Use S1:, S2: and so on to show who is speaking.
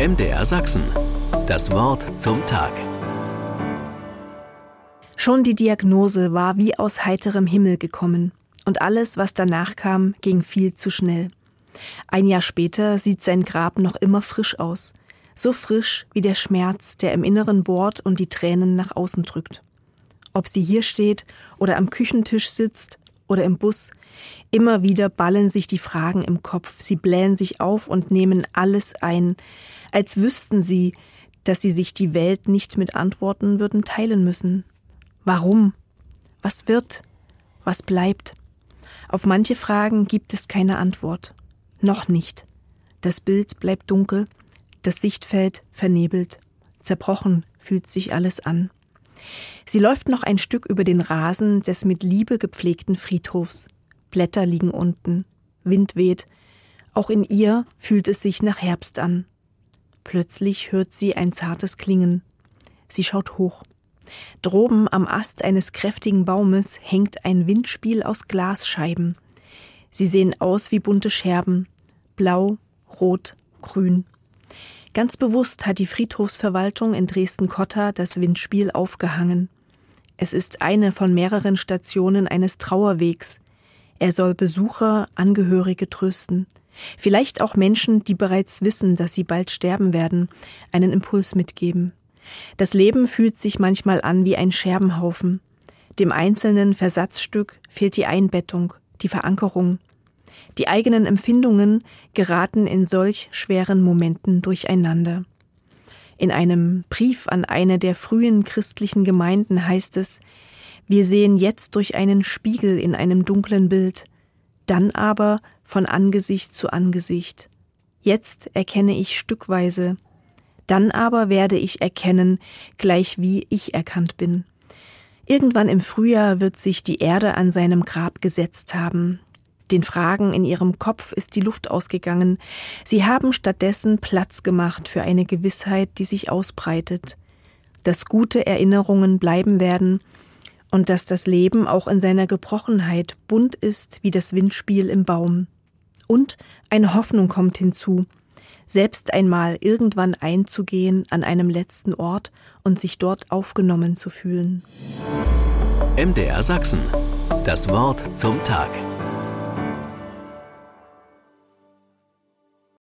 S1: MDR Sachsen. Das Wort zum Tag.
S2: Schon die Diagnose war wie aus heiterem Himmel gekommen. Und alles, was danach kam, ging viel zu schnell. Ein Jahr später sieht sein Grab noch immer frisch aus. So frisch wie der Schmerz, der im Inneren bohrt und die Tränen nach außen drückt. Ob sie hier steht oder am Küchentisch sitzt oder im Bus, immer wieder ballen sich die Fragen im Kopf, sie blähen sich auf und nehmen alles ein, als wüssten sie, dass sie sich die Welt nicht mit Antworten würden teilen müssen. Warum? Was wird? Was bleibt? Auf manche Fragen gibt es keine Antwort. Noch nicht. Das Bild bleibt dunkel, das Sichtfeld vernebelt. Zerbrochen fühlt sich alles an. Sie läuft noch ein Stück über den Rasen des mit Liebe gepflegten Friedhofs. Blätter liegen unten, Wind weht. Auch in ihr fühlt es sich nach Herbst an. Plötzlich hört sie ein zartes Klingen. Sie schaut hoch. Droben am Ast eines kräftigen Baumes hängt ein Windspiel aus Glasscheiben. Sie sehen aus wie bunte Scherben. Blau, rot, grün. Ganz bewusst hat die Friedhofsverwaltung in Dresden-Cotta das Windspiel aufgehangen. Es ist eine von mehreren Stationen eines Trauerwegs. Er soll Besucher, Angehörige trösten. Vielleicht auch Menschen, die bereits wissen, dass sie bald sterben werden, einen Impuls mitgeben. Das Leben fühlt sich manchmal an wie ein Scherbenhaufen. Dem einzelnen Versatzstück fehlt die Einbettung, die Verankerung. Die eigenen Empfindungen geraten in solch schweren Momenten durcheinander. In einem Brief an eine der frühen christlichen Gemeinden heißt es, wir sehen jetzt durch einen Spiegel in einem dunklen Bild, dann aber von Angesicht zu Angesicht. Jetzt erkenne ich stückweise, dann aber werde ich erkennen, gleich wie ich erkannt bin. Irgendwann im Frühjahr wird sich die Erde an seinem Grab gesetzt haben. Den Fragen in ihrem Kopf ist die Luft ausgegangen. Sie haben stattdessen Platz gemacht für eine Gewissheit, die sich ausbreitet, dass gute Erinnerungen bleiben werden und dass das Leben auch in seiner Gebrochenheit bunt ist wie das Windspiel im Baum. Und eine Hoffnung kommt hinzu, selbst einmal irgendwann einzugehen an einem letzten Ort und sich dort aufgenommen zu fühlen.
S1: MDR Sachsen. Das Wort zum Tag.